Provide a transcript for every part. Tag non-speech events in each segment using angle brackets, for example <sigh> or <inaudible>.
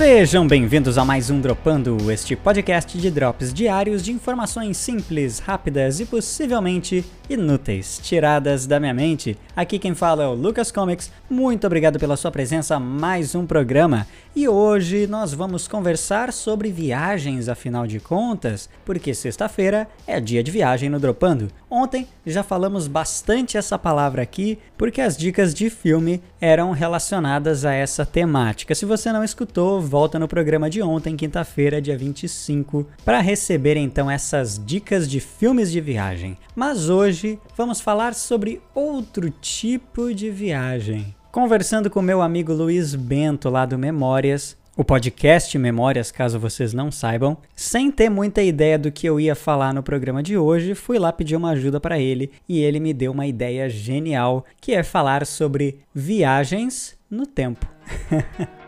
Sejam bem-vindos a mais um Dropando, este podcast de drops diários de informações simples, rápidas e possivelmente inúteis, tiradas da minha mente. Aqui quem fala é o Lucas Comics. Muito obrigado pela sua presença a mais um programa. E hoje nós vamos conversar sobre viagens, afinal de contas, porque sexta-feira é dia de viagem no Dropando. Ontem já falamos bastante essa palavra aqui, porque as dicas de filme eram relacionadas a essa temática. Se você não escutou, volta no programa de ontem, quinta-feira, dia 25, para receber então essas dicas de filmes de viagem. Mas hoje vamos falar sobre outro tipo de viagem. Conversando com meu amigo Luiz Bento lá do Memórias, o podcast Memórias, caso vocês não saibam, sem ter muita ideia do que eu ia falar no programa de hoje, fui lá pedir uma ajuda para ele e ele me deu uma ideia genial, que é falar sobre viagens no tempo. <laughs>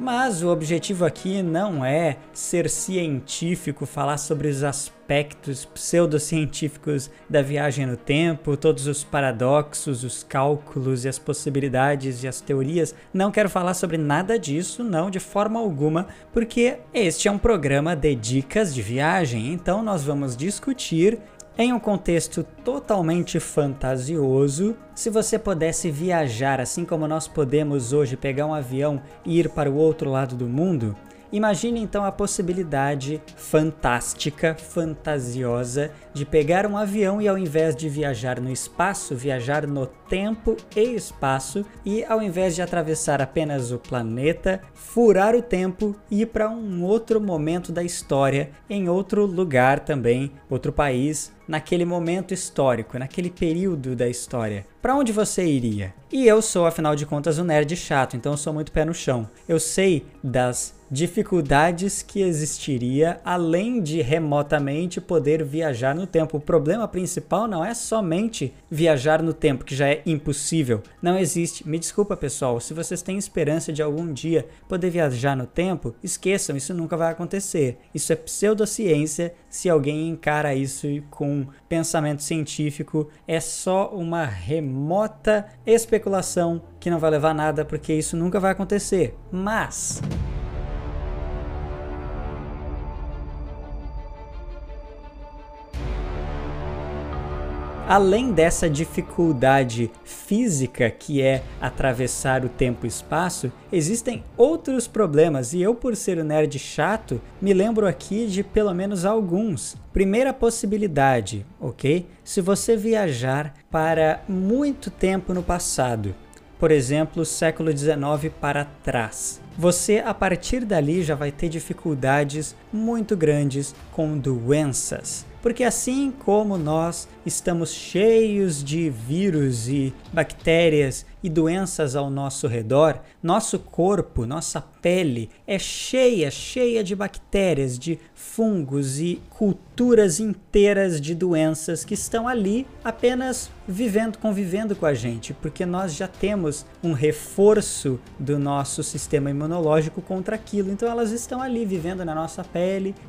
Mas o objetivo aqui não é ser científico, falar sobre os aspectos pseudocientíficos da viagem no tempo, todos os paradoxos, os cálculos e as possibilidades e as teorias. Não quero falar sobre nada disso, não, de forma alguma, porque este é um programa de dicas de viagem, então nós vamos discutir em um contexto totalmente fantasioso, se você pudesse viajar assim como nós podemos hoje pegar um avião e ir para o outro lado do mundo, Imagine então a possibilidade fantástica, fantasiosa, de pegar um avião e ao invés de viajar no espaço, viajar no tempo e espaço, e ao invés de atravessar apenas o planeta, furar o tempo e ir para um outro momento da história, em outro lugar também, outro país, naquele momento histórico, naquele período da história. Para onde você iria? E eu sou, afinal de contas, um nerd chato, então sou muito pé no chão. Eu sei das dificuldades que existiria além de remotamente poder viajar no tempo. O problema principal não é somente viajar no tempo, que já é impossível. Não existe. Me desculpa, pessoal, se vocês têm esperança de algum dia poder viajar no tempo, esqueçam, isso nunca vai acontecer. Isso é pseudociência. Se alguém encara isso com pensamento científico, é só uma remota especulação que não vai levar a nada, porque isso nunca vai acontecer. Mas Além dessa dificuldade física que é atravessar o tempo e espaço, existem outros problemas e eu, por ser um nerd chato, me lembro aqui de pelo menos alguns. Primeira possibilidade, ok? Se você viajar para muito tempo no passado, por exemplo, século XIX para trás. Você a partir dali já vai ter dificuldades muito grandes com doenças. Porque assim como nós estamos cheios de vírus e bactérias e doenças ao nosso redor, nosso corpo, nossa pele é cheia, cheia de bactérias, de fungos e culturas inteiras de doenças que estão ali apenas vivendo, convivendo com a gente, porque nós já temos um reforço do nosso sistema imunológico contra aquilo. Então elas estão ali vivendo na nossa pele,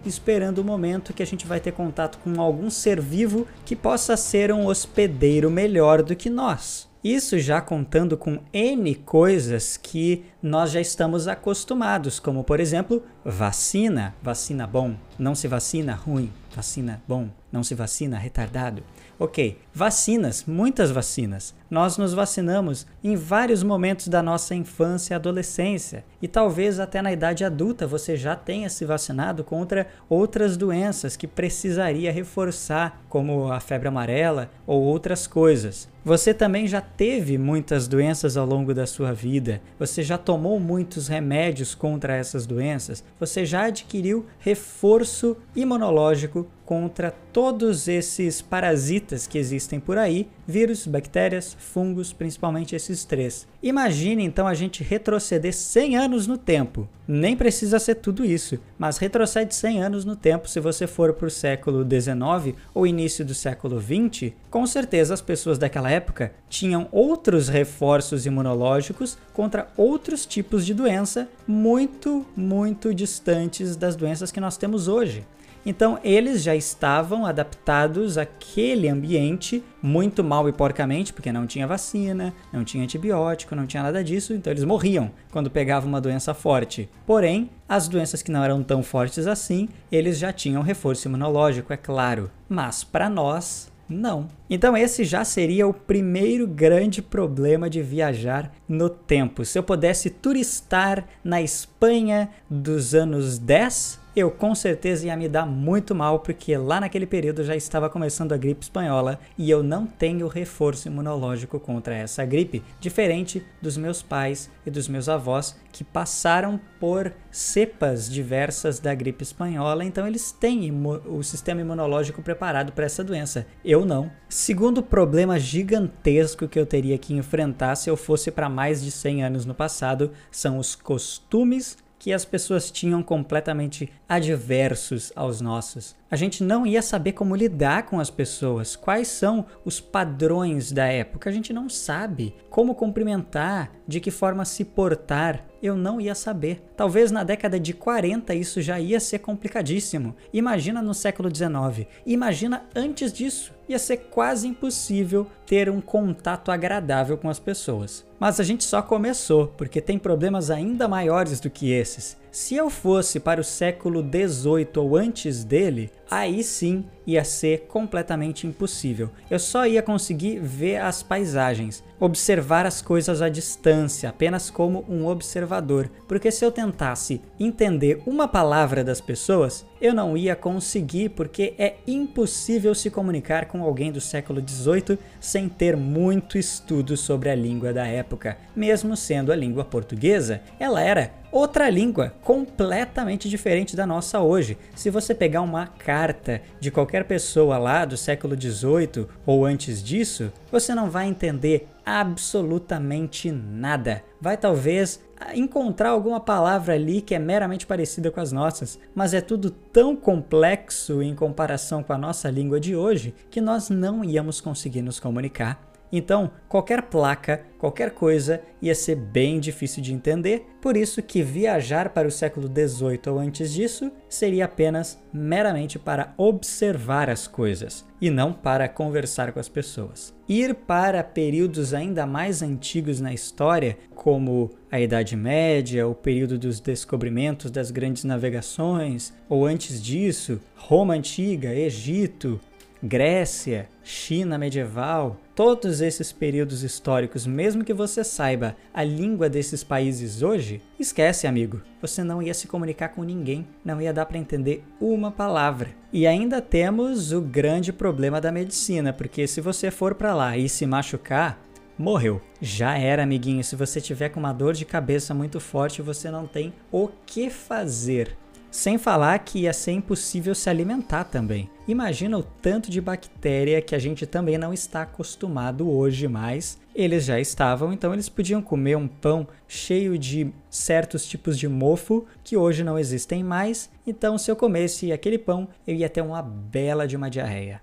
esperando o momento que a gente vai ter contato com algum ser vivo que possa ser um hospedeiro melhor do que nós. Isso já contando com N coisas que nós já estamos acostumados, como por exemplo, vacina, vacina bom, não se vacina ruim, vacina bom, não se vacina retardado. Ok, vacinas, muitas vacinas. Nós nos vacinamos em vários momentos da nossa infância e adolescência, e talvez até na idade adulta você já tenha se vacinado contra outras doenças que precisaria reforçar, como a febre amarela ou outras coisas. Você também já teve muitas doenças ao longo da sua vida, você já tomou muitos remédios contra essas doenças, você já adquiriu reforço imunológico contra todos esses parasitas que existem por aí, vírus, bactérias, fungos, principalmente esses três. Imagine então a gente retroceder 100 anos no tempo. Nem precisa ser tudo isso, mas retrocede 100 anos no tempo se você for para o século 19 ou início do século 20, com certeza as pessoas daquela época tinham outros reforços imunológicos contra outros tipos de doença muito, muito distantes das doenças que nós temos hoje. Então eles já estavam adaptados àquele ambiente muito mal e porcamente, porque não tinha vacina, não tinha antibiótico, não tinha nada disso, então eles morriam quando pegavam uma doença forte. Porém, as doenças que não eram tão fortes assim, eles já tinham reforço imunológico, é claro. Mas para nós, não. Então esse já seria o primeiro grande problema de viajar no tempo. Se eu pudesse turistar na Espanha dos anos 10, eu com certeza ia me dar muito mal, porque lá naquele período já estava começando a gripe espanhola e eu não tenho reforço imunológico contra essa gripe, diferente dos meus pais e dos meus avós que passaram por cepas diversas da gripe espanhola, então eles têm o sistema imunológico preparado para essa doença. Eu não. Segundo problema gigantesco que eu teria que enfrentar se eu fosse para mais de 100 anos no passado são os costumes que as pessoas tinham completamente adversos aos nossos. A gente não ia saber como lidar com as pessoas, quais são os padrões da época, a gente não sabe como cumprimentar, de que forma se portar, eu não ia saber. Talvez na década de 40 isso já ia ser complicadíssimo. Imagina no século 19, imagina antes disso. Ia ser quase impossível ter um contato agradável com as pessoas. Mas a gente só começou, porque tem problemas ainda maiores do que esses. Se eu fosse para o século 18 ou antes dele, aí sim ia ser completamente impossível. Eu só ia conseguir ver as paisagens, observar as coisas à distância, apenas como um observador, porque se eu tentasse entender uma palavra das pessoas, eu não ia conseguir, porque é impossível se comunicar com alguém do século 18 sem ter muito estudo sobre a língua da época, mesmo sendo a língua portuguesa. Ela era outra língua, completamente diferente da nossa hoje. Se você pegar uma carta de qualquer pessoa lá do século XVIII ou antes disso, você não vai entender absolutamente nada. Vai talvez encontrar alguma palavra ali que é meramente parecida com as nossas, mas é tudo tão complexo em comparação com a nossa língua de hoje que nós não íamos conseguir nos comunicar. Então, qualquer placa, qualquer coisa ia ser bem difícil de entender, por isso que viajar para o século XVIII ou antes disso seria apenas meramente para observar as coisas e não para conversar com as pessoas. Ir para períodos ainda mais antigos na história, como a Idade Média, o período dos descobrimentos das grandes navegações, ou antes disso, Roma Antiga, Egito, Grécia, China medieval, todos esses períodos históricos, mesmo que você saiba a língua desses países hoje, esquece, amigo. Você não ia se comunicar com ninguém, não ia dar para entender uma palavra. E ainda temos o grande problema da medicina, porque se você for para lá e se machucar, morreu. Já era, amiguinho. Se você tiver com uma dor de cabeça muito forte, você não tem o que fazer. Sem falar que ia ser impossível se alimentar também. Imagina o tanto de bactéria que a gente também não está acostumado hoje mais. Eles já estavam, então eles podiam comer um pão cheio de certos tipos de mofo que hoje não existem mais. Então, se eu comesse aquele pão, eu ia ter uma bela de uma diarreia.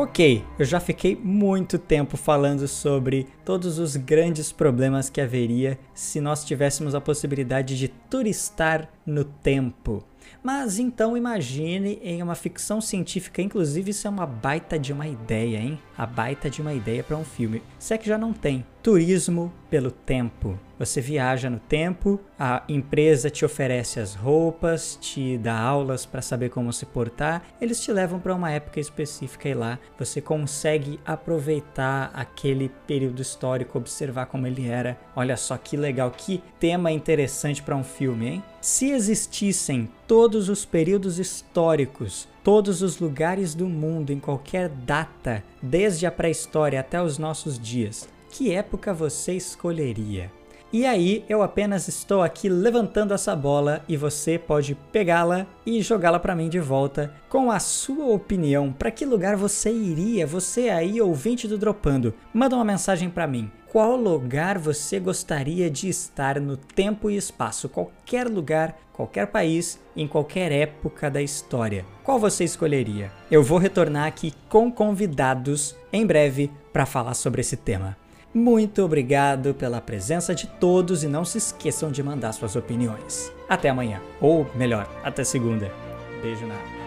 Ok, eu já fiquei muito tempo falando sobre todos os grandes problemas que haveria se nós tivéssemos a possibilidade de turistar no tempo. Mas então imagine em uma ficção científica, inclusive isso é uma baita de uma ideia, hein? A baita de uma ideia para um filme. Se é que já não tem. Turismo pelo tempo. Você viaja no tempo, a empresa te oferece as roupas, te dá aulas para saber como se portar, eles te levam para uma época específica e lá você consegue aproveitar aquele período histórico, observar como ele era. Olha só que legal, que tema interessante para um filme, hein? Se existissem todos os períodos históricos, todos os lugares do mundo em qualquer data, desde a pré-história até os nossos dias, que época você escolheria? E aí eu apenas estou aqui levantando essa bola e você pode pegá-la e jogá-la para mim de volta com a sua opinião. Para que lugar você iria? Você aí ouvinte do Dropando, manda uma mensagem para mim. Qual lugar você gostaria de estar no tempo e espaço? Qualquer lugar, qualquer país, em qualquer época da história. Qual você escolheria? Eu vou retornar aqui com convidados em breve para falar sobre esse tema. Muito obrigado pela presença de todos e não se esqueçam de mandar suas opiniões. Até amanhã, ou melhor, até segunda. Beijo na